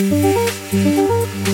うん。